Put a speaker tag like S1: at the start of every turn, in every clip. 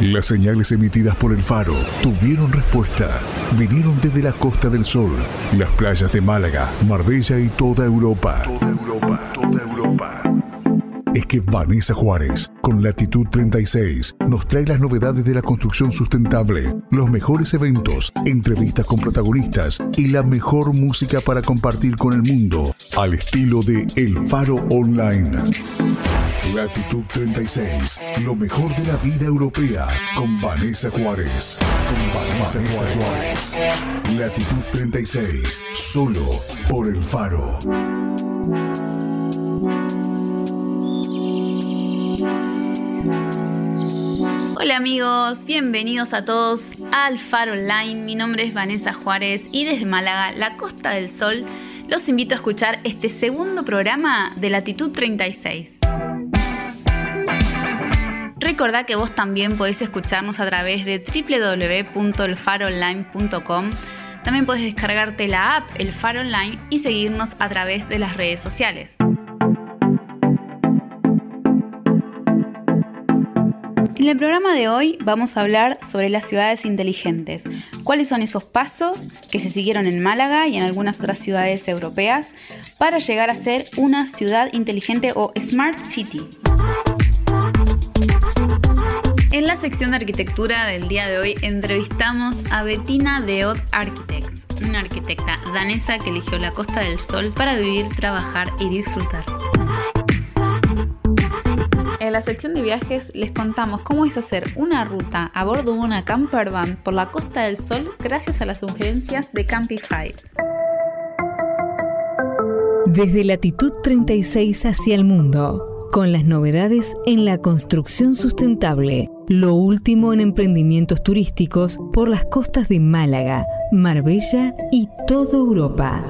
S1: Las señales emitidas por el faro tuvieron respuesta. Vinieron desde la Costa del Sol, las playas de Málaga, Marbella y toda Europa. Toda Europa, toda Europa. Es que Vanessa Juárez, con Latitud 36, nos trae las novedades de la construcción sustentable, los mejores eventos, entrevistas con protagonistas y la mejor música para compartir con el mundo, al estilo de El Faro Online. Latitud 36, lo mejor de la vida europea, con Vanessa Juárez. Con Vanessa, Juárez. Latitud 36, solo por El Faro.
S2: Hola amigos, bienvenidos a todos al Faro Online. Mi nombre es Vanessa Juárez y desde Málaga, la Costa del Sol, los invito a escuchar este segundo programa de Latitud 36. Recordá que vos también podés escucharnos a través de www.elfaronline.com. También podés descargarte la app El Faro Online y seguirnos a través de las redes sociales. En el programa de hoy vamos a hablar sobre las ciudades inteligentes. ¿Cuáles son esos pasos que se siguieron en Málaga y en algunas otras ciudades europeas para llegar a ser una ciudad inteligente o Smart City? En la sección de arquitectura del día de hoy entrevistamos a Bettina Deot Architects, una arquitecta danesa que eligió la Costa del Sol para vivir, trabajar y disfrutar. En la sección de viajes les contamos cómo es hacer una ruta a bordo de una camper van por la Costa del Sol gracias a las sugerencias de Campify.
S3: Desde latitud 36 hacia el mundo, con las novedades en la construcción sustentable, lo último en emprendimientos turísticos por las costas de Málaga, Marbella y toda Europa.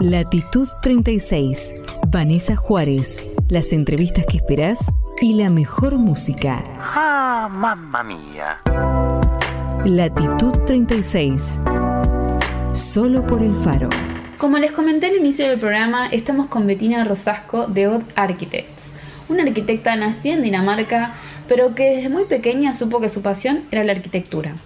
S3: Latitud 36. Vanessa Juárez. Las entrevistas que esperás y la mejor música.
S4: ¡Ah, mamma mía!
S3: Latitud 36. Solo por el faro.
S2: Como les comenté al inicio del programa, estamos con Bettina Rosasco de Odd Architects, una arquitecta nacida en Dinamarca, pero que desde muy pequeña supo que su pasión era la arquitectura.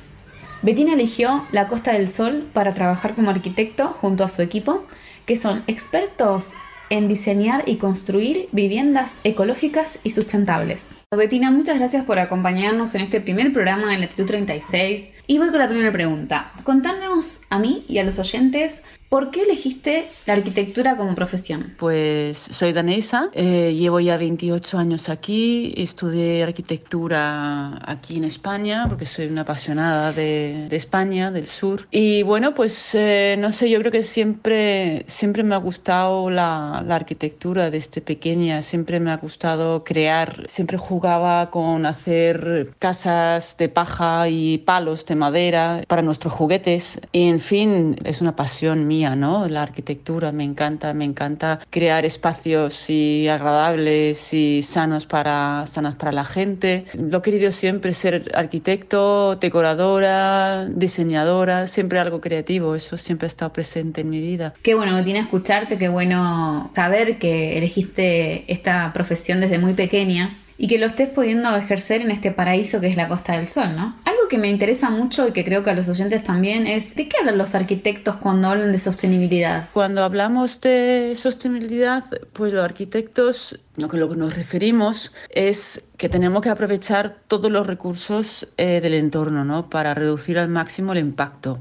S2: Bettina eligió la Costa del Sol para trabajar como arquitecto junto a su equipo que son expertos en diseñar y construir viviendas ecológicas y sustentables. Bettina, muchas gracias por acompañarnos en este primer programa de Latitud 36. Y voy con la primera pregunta. Contanos a mí y a los oyentes ¿Por qué elegiste la arquitectura como profesión?
S5: Pues soy danesa, eh, llevo ya 28 años aquí, estudié arquitectura aquí en España porque soy una apasionada de, España, del sur. Y bueno, pues eh, no sé, yo creo que siempre, siempre me ha gustado la, la, arquitectura desde pequeña, siempre me ha gustado crear, siempre jugaba con hacer casas de paja y palos de madera para nuestros juguetes. Y en fin, es una pasión mía ¿no? La arquitectura me encanta, me encanta crear espacios y agradables y sanos para, sanas para la gente. Lo he querido siempre ser arquitecto, decoradora, diseñadora, siempre algo creativo, eso siempre ha estado presente en mi vida.
S2: Qué bueno tiene escucharte, qué bueno saber que elegiste esta profesión desde muy pequeña y que lo estés pudiendo ejercer en este paraíso que es la Costa del Sol, ¿no? Algo que me interesa mucho y que creo que a los oyentes también es, ¿de qué hablan los arquitectos cuando hablan de sostenibilidad?
S5: Cuando hablamos de sostenibilidad, pues los arquitectos, lo que, nos referimos es que tenemos que aprovechar todos los recursos eh, del entorno, ¿no? Para reducir al máximo el impacto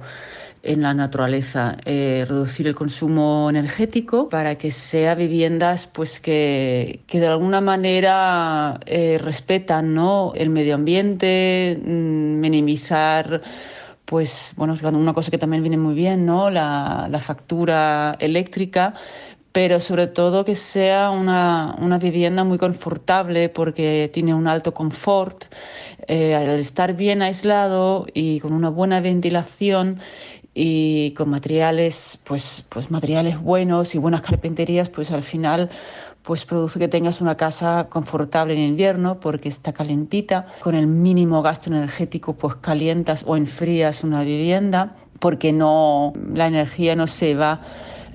S5: en la naturaleza, eh, reducir el consumo energético para que sea viviendas pues que, que de alguna manera eh, respetan ¿no? el medio ambiente, mm, minimizar pues bueno, una cosa que también viene muy bien, ¿no? La, la factura eléctrica, pero sobre todo que sea una, una, vivienda muy confortable porque tiene un alto confort. Eh, al estar bien aislado y con una buena ventilación y con materiales, pues, pues materiales buenos y buenas carpinterías, pues al final pues produce que tengas una casa confortable en invierno porque está calentita, con el mínimo gasto energético pues calientas o enfrías una vivienda porque no la energía no se va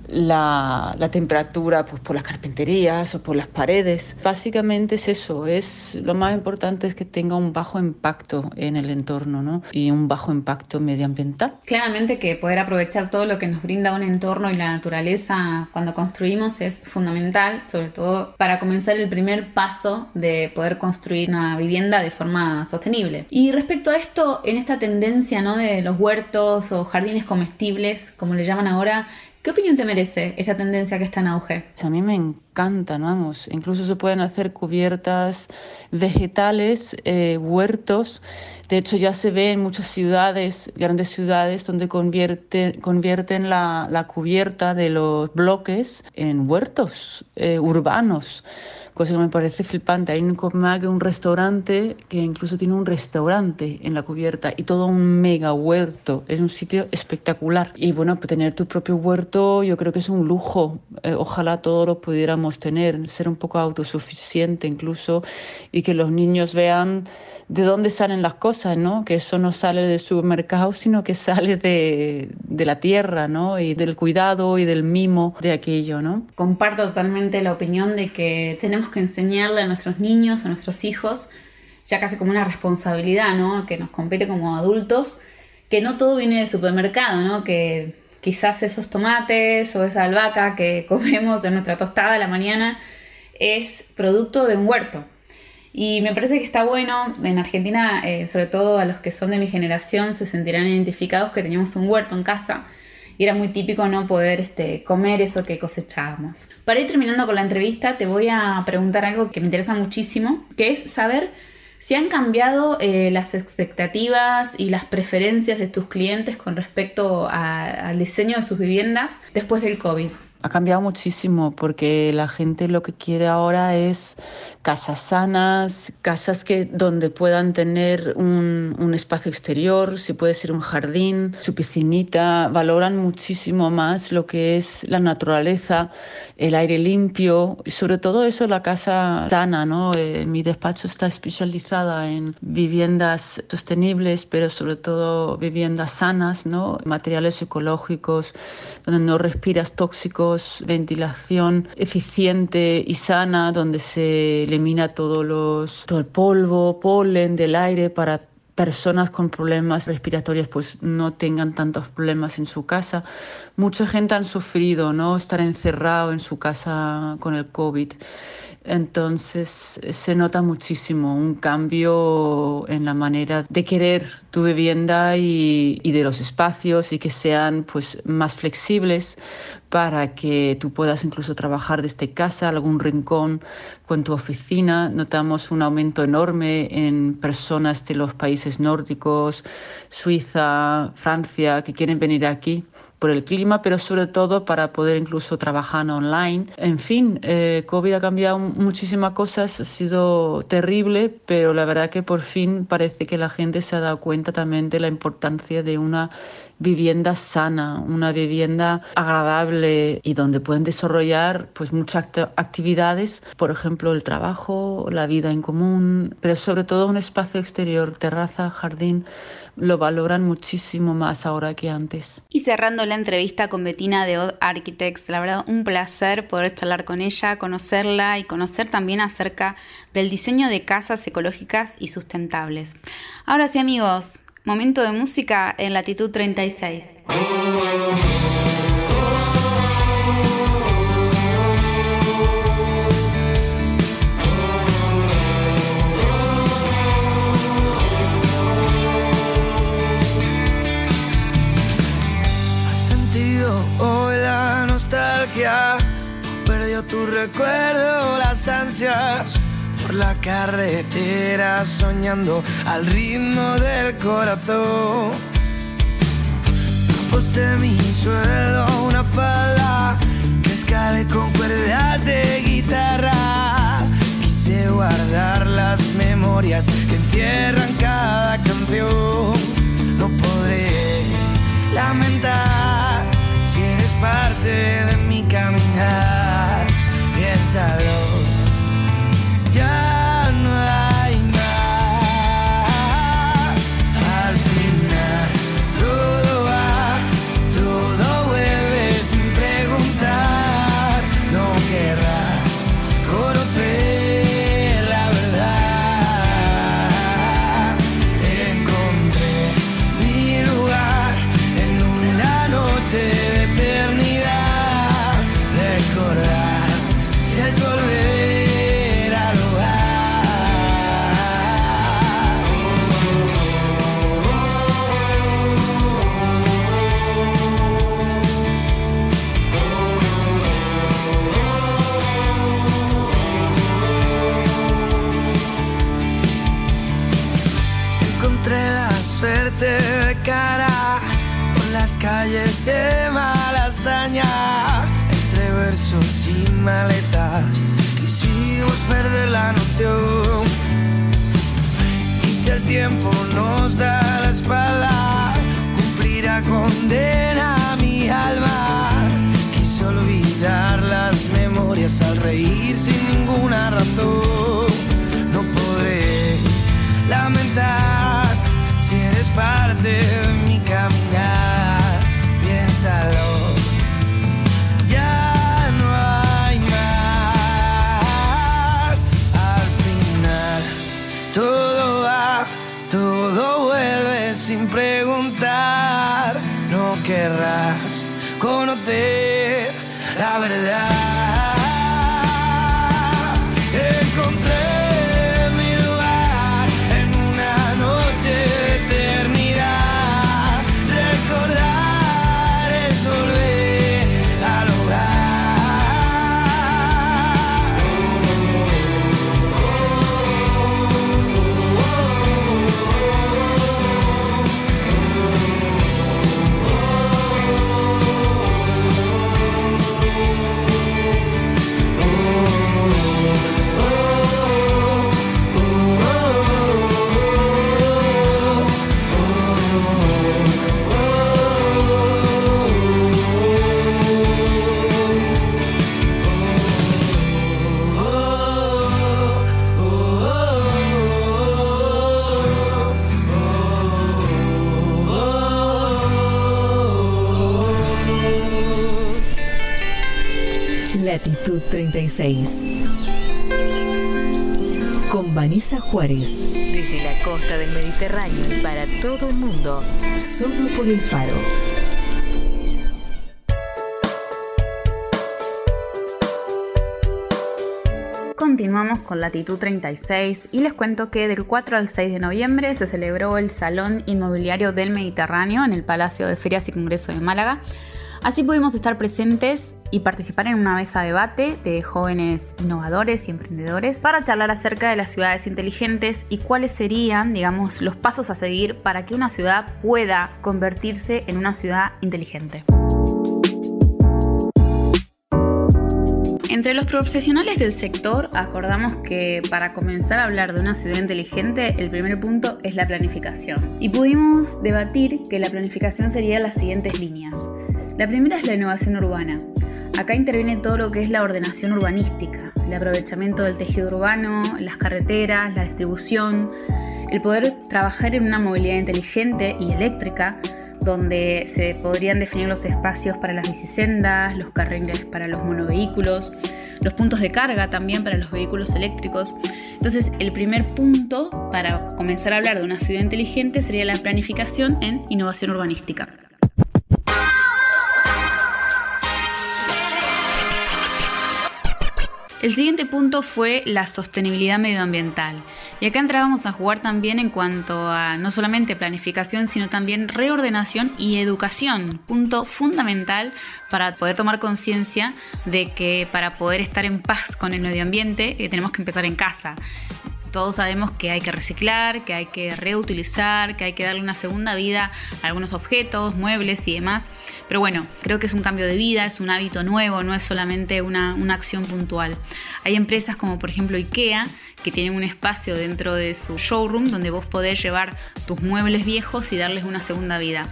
S5: la, temperatura pues, por las carpinterías o por las paredes. Básicamente es eso, es lo más importante es que tenga un bajo impacto en el entorno ¿no? y un bajo impacto medioambiental.
S2: Claramente que poder aprovechar todo lo que nos brinda un entorno y la naturaleza cuando construimos es fundamental, sobre todo para comenzar el primer paso de poder construir una vivienda de forma sostenible. Y respecto a esto, en esta tendencia ¿no? de los huertos o jardines comestibles, como le llaman ahora, ¿Qué opinión te merece esta tendencia que está en auge?
S5: A mí me encanta, vamos. Incluso se pueden hacer cubiertas vegetales, eh, huertos. De hecho, ya se ve en muchas ciudades, grandes ciudades, donde convierte, convierten la, la, cubierta de los bloques en huertos eh, urbanos cosa que me parece flipante. Hay un Copenhague un restaurante que incluso tiene un restaurante en la cubierta y todo un mega huerto. Es un sitio espectacular. Y bueno, pues tener tu propio huerto yo creo que es un lujo. Eh, ojalá todos lo pudiéramos tener, ser un poco autosuficiente incluso y que los niños vean de dónde salen las cosas, ¿no? Que eso no sale del supermercado, sino que sale de, de la tierra, ¿no? Y del cuidado y del mimo de aquello, ¿no?
S2: Comparto totalmente la opinión de que tenemos que enseñarle a nuestros niños, a nuestros hijos, ya casi como una responsabilidad, ¿no? Que nos compete como adultos, que no todo viene del supermercado, ¿no? Que quizás esos tomates o esa albahaca que comemos en nuestra tostada a la mañana es producto de un huerto. Y me parece que está bueno, en Argentina, eh, sobre todo a los que son de mi generación, se sentirán identificados que teníamos un huerto en casa y era muy típico no poder este, comer eso que cosechábamos. Para ir terminando con la entrevista, te voy a preguntar algo que me interesa muchísimo, que es saber si han cambiado eh, las expectativas y las preferencias de tus clientes con respecto al diseño de sus viviendas después del COVID.
S5: Ha cambiado muchísimo porque la gente lo que quiere ahora es casas sanas, casas que donde puedan tener un, espacio exterior, si puede ser un jardín, su piscinita, valoran muchísimo más lo que es la naturaleza, el aire limpio y sobre todo eso la casa sana, ¿no? Eh, mi despacho está especializada en viviendas sostenibles, pero sobre todo viviendas sanas, ¿no? Materiales ecológicos donde no respiras tóxicos ventilación eficiente y sana, donde se elimina todo, los, todo el polvo, polen del aire para personas con problemas respiratorios pues no tengan tantos problemas en su casa. Mucha gente han sufrido, ¿no? Estar encerrado en su casa con el COVID. Entonces se nota muchísimo un cambio en la manera de querer tu vivienda y, y, de los espacios y que sean pues más flexibles para que tú puedas incluso trabajar desde casa, algún rincón con tu oficina. Notamos un aumento enorme en personas de los países nórdicos, Suiza, Francia, que quieren venir aquí por el clima, pero sobre todo para poder incluso trabajar online. En fin, eh, COVID ha cambiado muchísimas cosas, ha sido terrible, pero la verdad que por fin parece que la gente se ha dado cuenta también de la importancia de una vivienda sana, una vivienda agradable y donde pueden desarrollar pues muchas actividades, por ejemplo el trabajo, la vida en común, pero sobre todo un espacio exterior, terraza, jardín, lo valoran muchísimo más ahora que antes.
S2: Y cerrando la entrevista con Betina de Odd Architects, la verdad un placer poder charlar con ella, conocerla y conocer también acerca del diseño de casas ecológicas y sustentables. Ahora sí amigos, Momento de música en latitud 36.
S6: ¿Has sentido hoy la nostalgia? Perdió tu recuerdo, las ansias la carretera soñando al ritmo del corazón. Aposté mi suelo una falda que escale con cuerdas de guitarra. Quise guardar las memorias que encierran cada canción. No podré lamentar si eres parte de mi caminar. Piénsalo ya el tiempo nos da la espalda, cumplirá condena mi alma. Quise olvidar las memorias al reír sin ninguna razón. No podré lamentar si eres parte de mi conocer la verdad.
S3: Latitud 36. Con Vanessa Juárez. Desde la costa del Mediterráneo y para todo el mundo. Solo por el faro.
S2: Continuamos con Latitud 36 y les cuento que del 4 al 6 de noviembre se celebró el Salón Inmobiliario del Mediterráneo en el Palacio de Ferias y Congreso de Málaga. Allí pudimos estar presentes y participar en una mesa de debate de jóvenes innovadores y emprendedores para charlar acerca de las ciudades inteligentes y cuáles serían, digamos, los pasos a seguir para que una ciudad pueda convertirse en una ciudad inteligente. Entre los profesionales del sector acordamos que para comenzar a hablar de una ciudad inteligente el primer punto es la planificación. Y pudimos debatir que la planificación sería las siguientes líneas. La primera es la innovación urbana. Acá interviene todo lo que es la ordenación urbanística, el aprovechamiento del tejido urbano, las carreteras, la distribución, el poder trabajar en una movilidad inteligente y eléctrica, donde se podrían definir los espacios para las bicisendas, los carriles para los monovehículos, los puntos de carga también para los vehículos eléctricos. Entonces, el primer punto para comenzar a hablar de una ciudad inteligente sería la planificación en innovación urbanística. El siguiente punto fue la sostenibilidad medioambiental. Y acá entrábamos a jugar también en cuanto a no solamente planificación, sino también reordenación y educación. Punto fundamental para poder tomar conciencia de que para poder estar en paz con el medio ambiente eh, tenemos que empezar en casa. Todos sabemos que hay que reciclar, que hay que reutilizar, que hay que darle una segunda vida a algunos objetos, muebles y demás. Pero bueno, creo que es un cambio de vida, es un hábito nuevo, no es solamente una, una acción puntual. Hay empresas como por ejemplo IKEA que tienen un espacio dentro de su showroom donde vos podés llevar tus muebles viejos y darles una segunda vida.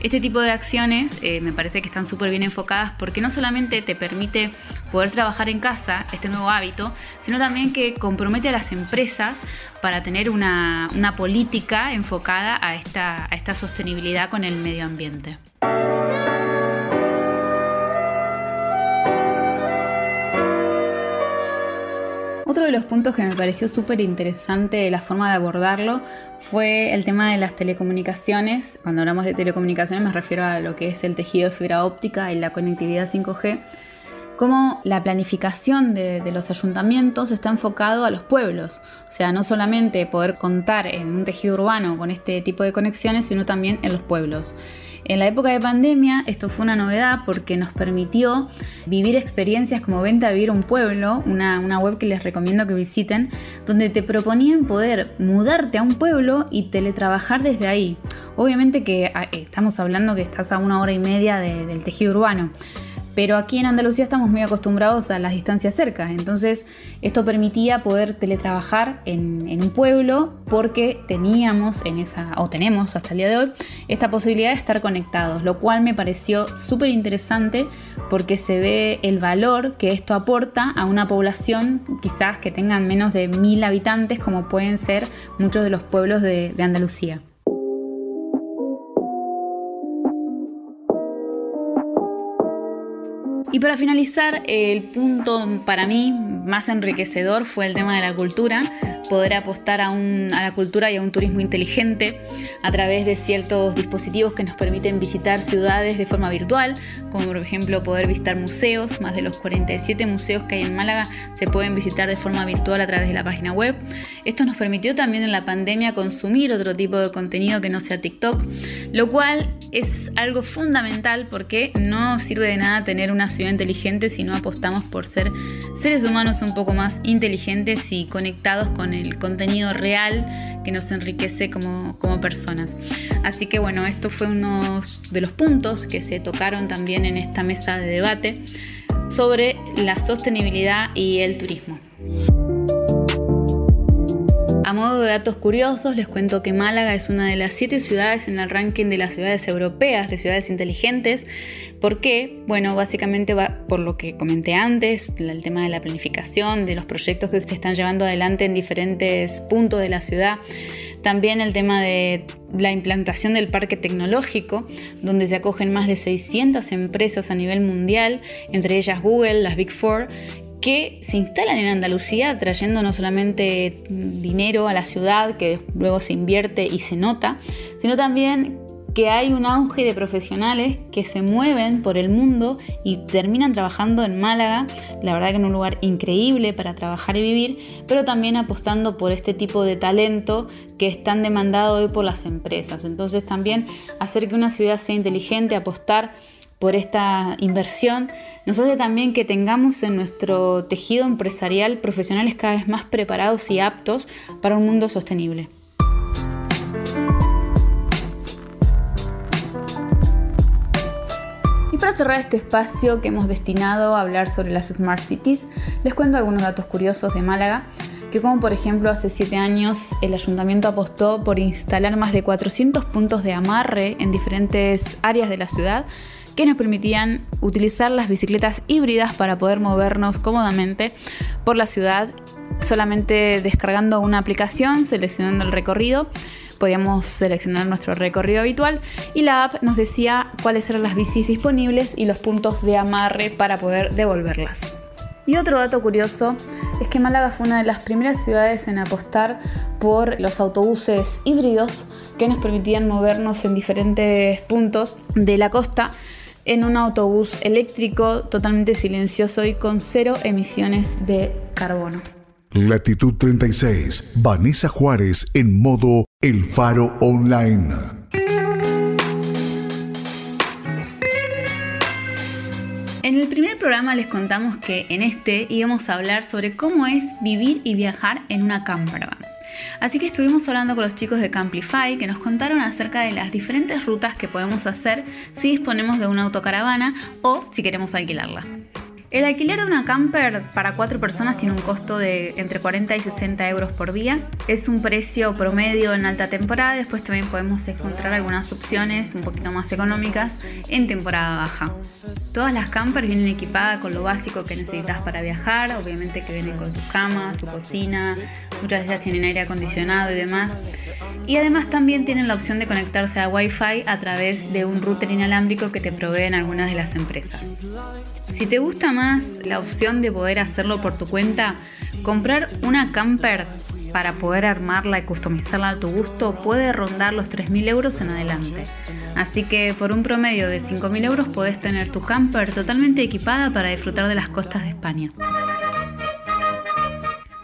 S2: Este tipo de acciones eh, me parece que están súper bien enfocadas porque no solamente te permite poder trabajar en casa, este nuevo hábito, sino también que compromete a las empresas para tener una, una política enfocada a esta, a esta sostenibilidad con el medio ambiente. Otro de los puntos que me pareció súper interesante la forma de abordarlo fue el tema de las telecomunicaciones. Cuando hablamos de telecomunicaciones me refiero a lo que es el tejido de fibra óptica y la conectividad 5G. Cómo la planificación de, de los ayuntamientos está enfocado a los pueblos. O sea, no solamente poder contar en un tejido urbano con este tipo de conexiones, sino también en los pueblos. En la época de pandemia esto fue una novedad porque nos permitió vivir experiencias como Venta a Vivir un Pueblo, una, una web que les recomiendo que visiten, donde te proponían poder mudarte a un pueblo y teletrabajar desde ahí. Obviamente que ah, estamos hablando que estás a una hora y media de- del tejido urbano. Pero aquí en Andalucía estamos muy acostumbrados a las distancias cercas, entonces esto permitía poder teletrabajar en, un pueblo porque teníamos en esa, o tenemos hasta el día de hoy, esta posibilidad de estar conectados, lo cual me pareció súper interesante porque se ve el valor que esto aporta a una población quizás que tengan menos de mil habitantes como pueden ser muchos de los pueblos de Andalucía. Y para finalizar, el punto para mí más enriquecedor fue el tema de la cultura, poder apostar a, un- a la cultura y a un turismo inteligente a través de ciertos dispositivos que nos permiten visitar ciudades de forma virtual, como por ejemplo poder visitar museos, más de los 47 museos que hay en Málaga se pueden visitar de forma virtual a través de la página web. Esto nos permitió también en la pandemia consumir otro tipo de contenido que no sea TikTok, lo cual es algo fundamental porque no sirve de nada tener una ciudad inteligente si no apostamos por ser seres humanos un poco más inteligentes y conectados con el contenido real que nos enriquece como, como personas. Así que bueno, esto fue uno de los puntos que se tocaron también en esta mesa de debate sobre la sostenibilidad y el turismo. A modo de datos curiosos, les cuento que Málaga es una de las siete ciudades en el ranking de las ciudades europeas de ciudades inteligentes. ¿Por qué? Bueno, básicamente va por lo que comenté antes, el tema de la planificación, de los proyectos que se están llevando adelante en diferentes puntos de la ciudad. También el tema de la implantación del parque tecnológico, donde se acogen más de 600 empresas a nivel mundial, entre ellas Google, las Big Four, que se instalan en Andalucía trayendo no solamente dinero a la ciudad, que luego se invierte y se nota, sino también que hay un auge de profesionales que se mueven por el mundo y terminan trabajando en Málaga, la verdad que en un lugar increíble para trabajar y vivir, pero también apostando por este tipo de talento que es tan demandado hoy por las empresas. Entonces también hacer que una ciudad sea inteligente, apostar por esta inversión, nos hace también que tengamos en nuestro tejido empresarial profesionales cada vez más preparados y aptos para un mundo sostenible. Para cerrar este espacio que hemos destinado a hablar sobre las Smart Cities, les cuento algunos datos curiosos de Málaga, que como por ejemplo hace 7 años el ayuntamiento apostó por instalar más de 400 puntos de amarre en diferentes áreas de la ciudad que nos permitían utilizar las bicicletas híbridas para poder movernos cómodamente por la ciudad solamente descargando una aplicación, seleccionando el recorrido podíamos seleccionar nuestro recorrido habitual y la app nos decía cuáles eran las bicis disponibles y los puntos de amarre para poder devolverlas. Y otro dato curioso es que Málaga fue una de las primeras ciudades en apostar por los autobuses híbridos que nos permitían movernos en diferentes puntos de la costa en un autobús eléctrico totalmente silencioso y con cero emisiones de carbono.
S1: Latitud 36, Vanessa Juárez en modo El Faro Online.
S2: En el primer programa les contamos que en este íbamos a hablar sobre cómo es vivir y viajar en una campervan. Así que estuvimos hablando con los chicos de Camplify que nos contaron acerca de las diferentes rutas que podemos hacer si disponemos de una autocaravana o si queremos alquilarla. El alquiler de una camper para cuatro personas tiene un costo de entre 40 y 60 euros por día. Es un precio promedio en alta temporada. Después también podemos encontrar algunas opciones un poquito más económicas en temporada baja. Todas las campers vienen equipadas con lo básico que necesitas para viajar. Obviamente que vienen con sus camas, su cocina. Muchas de ellas tienen aire acondicionado y demás. Y además también tienen la opción de conectarse a Wi-Fi a través de un router inalámbrico que te proveen algunas de las empresas. Si te gusta más la opción de poder hacerlo por tu cuenta, comprar una camper para poder armarla y customizarla a tu gusto puede rondar los 3.000 euros en adelante. Así que por un promedio de 5.000 euros podés tener tu camper totalmente equipada para disfrutar de las costas de España.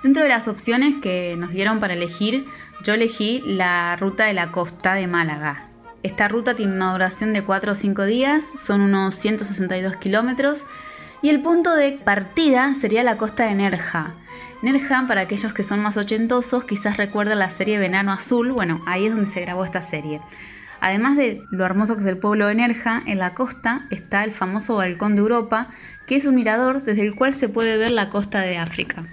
S2: Dentro de las opciones que nos dieron para elegir, yo elegí la ruta de la costa de Málaga. Esta ruta tiene una duración de 4 o 5 días, son unos 162 kilómetros y el punto de partida sería la costa de Nerja. Nerja, para aquellos que son más ochentosos, quizás recuerden la serie Venano Azul, bueno, ahí es donde se grabó esta serie. Además de lo hermoso que es el pueblo de Nerja, en la costa está el famoso Balcón de Europa, que es un mirador desde el cual se puede ver la costa de África.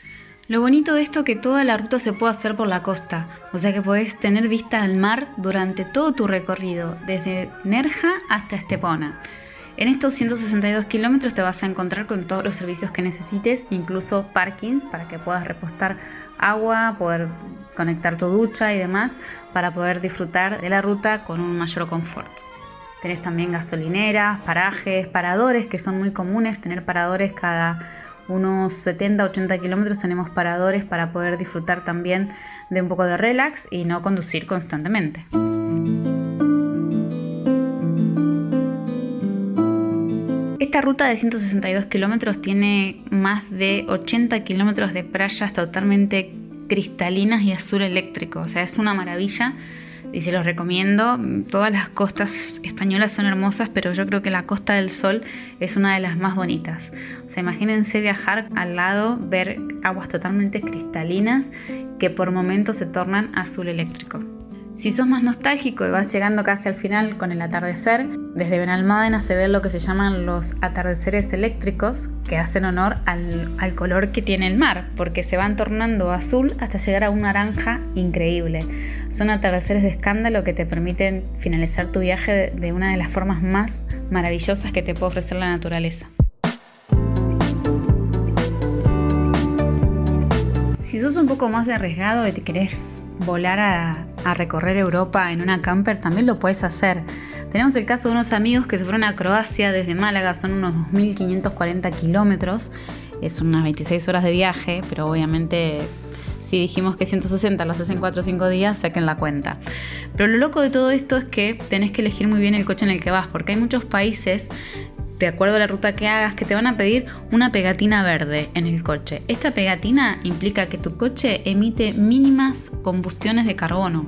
S2: Lo bonito de esto es que toda la ruta se puede hacer por la costa, o sea que podés tener vista al mar durante todo tu recorrido, desde Nerja hasta Estepona. En estos 162 kilómetros te vas a encontrar con todos los servicios que necesites, incluso parkings para que puedas repostar agua, poder conectar tu ducha y demás, para poder disfrutar de la ruta con un mayor confort. Tenés también gasolineras, parajes, paradores que son muy comunes, tener paradores cada unos 70-80 kilómetros tenemos paradores para poder disfrutar también de un poco de relax y no conducir constantemente. Esta ruta de 162 kilómetros tiene más de 80 kilómetros de playas totalmente cristalinas y azul eléctrico, o sea, es una maravilla y se los recomiendo. Todas las costas españolas son hermosas, pero yo creo que la Costa del Sol es una de las más bonitas. O sea, imagínense viajar al lado, ver aguas totalmente cristalinas que por momentos se tornan azul eléctrico. Si sos más nostálgico y vas llegando casi al final con el atardecer, desde Benalmádena se ve lo que se llaman los atardeceres eléctricos, que hacen honor al, al, color que tiene el mar, porque se van tornando azul hasta llegar a un naranja increíble. Son atardeceres de escándalo que te permiten finalizar tu viaje de, de una de las formas más maravillosas que te puede ofrecer la naturaleza. Si sos un poco más arriesgado y te querés volar a, recorrer Europa en una camper, también lo puedes hacer. Tenemos el caso de unos amigos que se fueron a Croacia desde Málaga, son unos 2.540 kilómetros, es unas 26 horas de viaje, pero obviamente si dijimos que 160 los hacen 4 o 5 días, saquen la cuenta. Pero lo loco de todo esto es que tenés que elegir muy bien el coche en el que vas, porque hay muchos países de acuerdo a la ruta que hagas, que te van a pedir una pegatina verde en el coche. Esta pegatina implica que tu coche emite mínimas combustiones de carbono.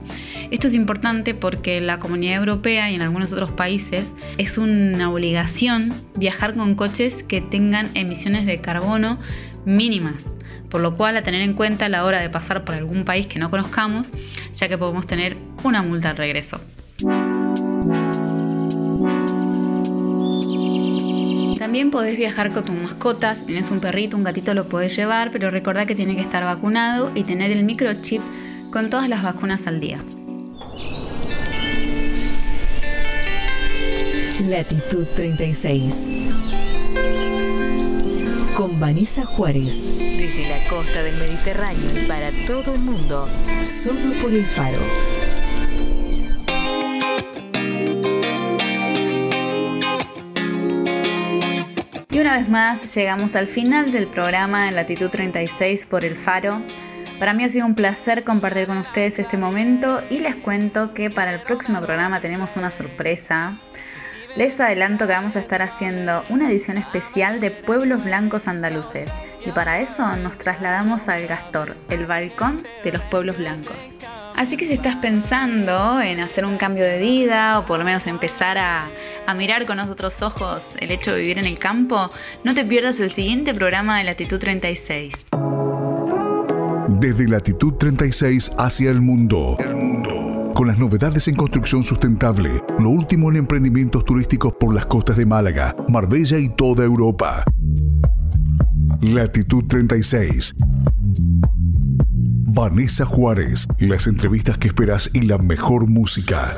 S2: Esto es importante porque en la comunidad europea y en algunos otros países es una obligación viajar con coches que tengan emisiones de carbono mínimas. Por lo cual a tener en cuenta a la hora de pasar por algún país que no conozcamos, ya que podemos tener una multa al regreso. También podés viajar con tus mascotas, si tienes un perrito, un gatito lo podés llevar, pero recordá que tiene que estar vacunado y tener el microchip con todas las vacunas al día.
S3: Latitud 36. Con Vanessa Juárez. Desde la costa del Mediterráneo y para todo el mundo. Solo por el faro.
S2: Una vez más llegamos al final del programa en Latitud 36 por el Faro. Para mí ha sido un placer compartir con ustedes este momento y les cuento que para el próximo programa tenemos una sorpresa. Les adelanto que vamos a estar haciendo una edición especial de Pueblos Blancos Andaluces y para eso nos trasladamos al Gastor, el balcón de los pueblos blancos. Así que si estás pensando en hacer un cambio de vida o por lo menos empezar a, a mirar con otros ojos el hecho de vivir en el campo, no te pierdas el siguiente programa de Latitud 36.
S1: Desde Latitud 36 hacia el mundo. El mundo. Con las novedades en construcción sustentable, lo último en emprendimientos turísticos por las costas de Málaga, Marbella y toda Europa. Latitud 36. Vanessa Juárez, las entrevistas que esperas y la mejor música.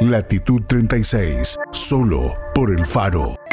S1: Latitud 36, solo por el faro.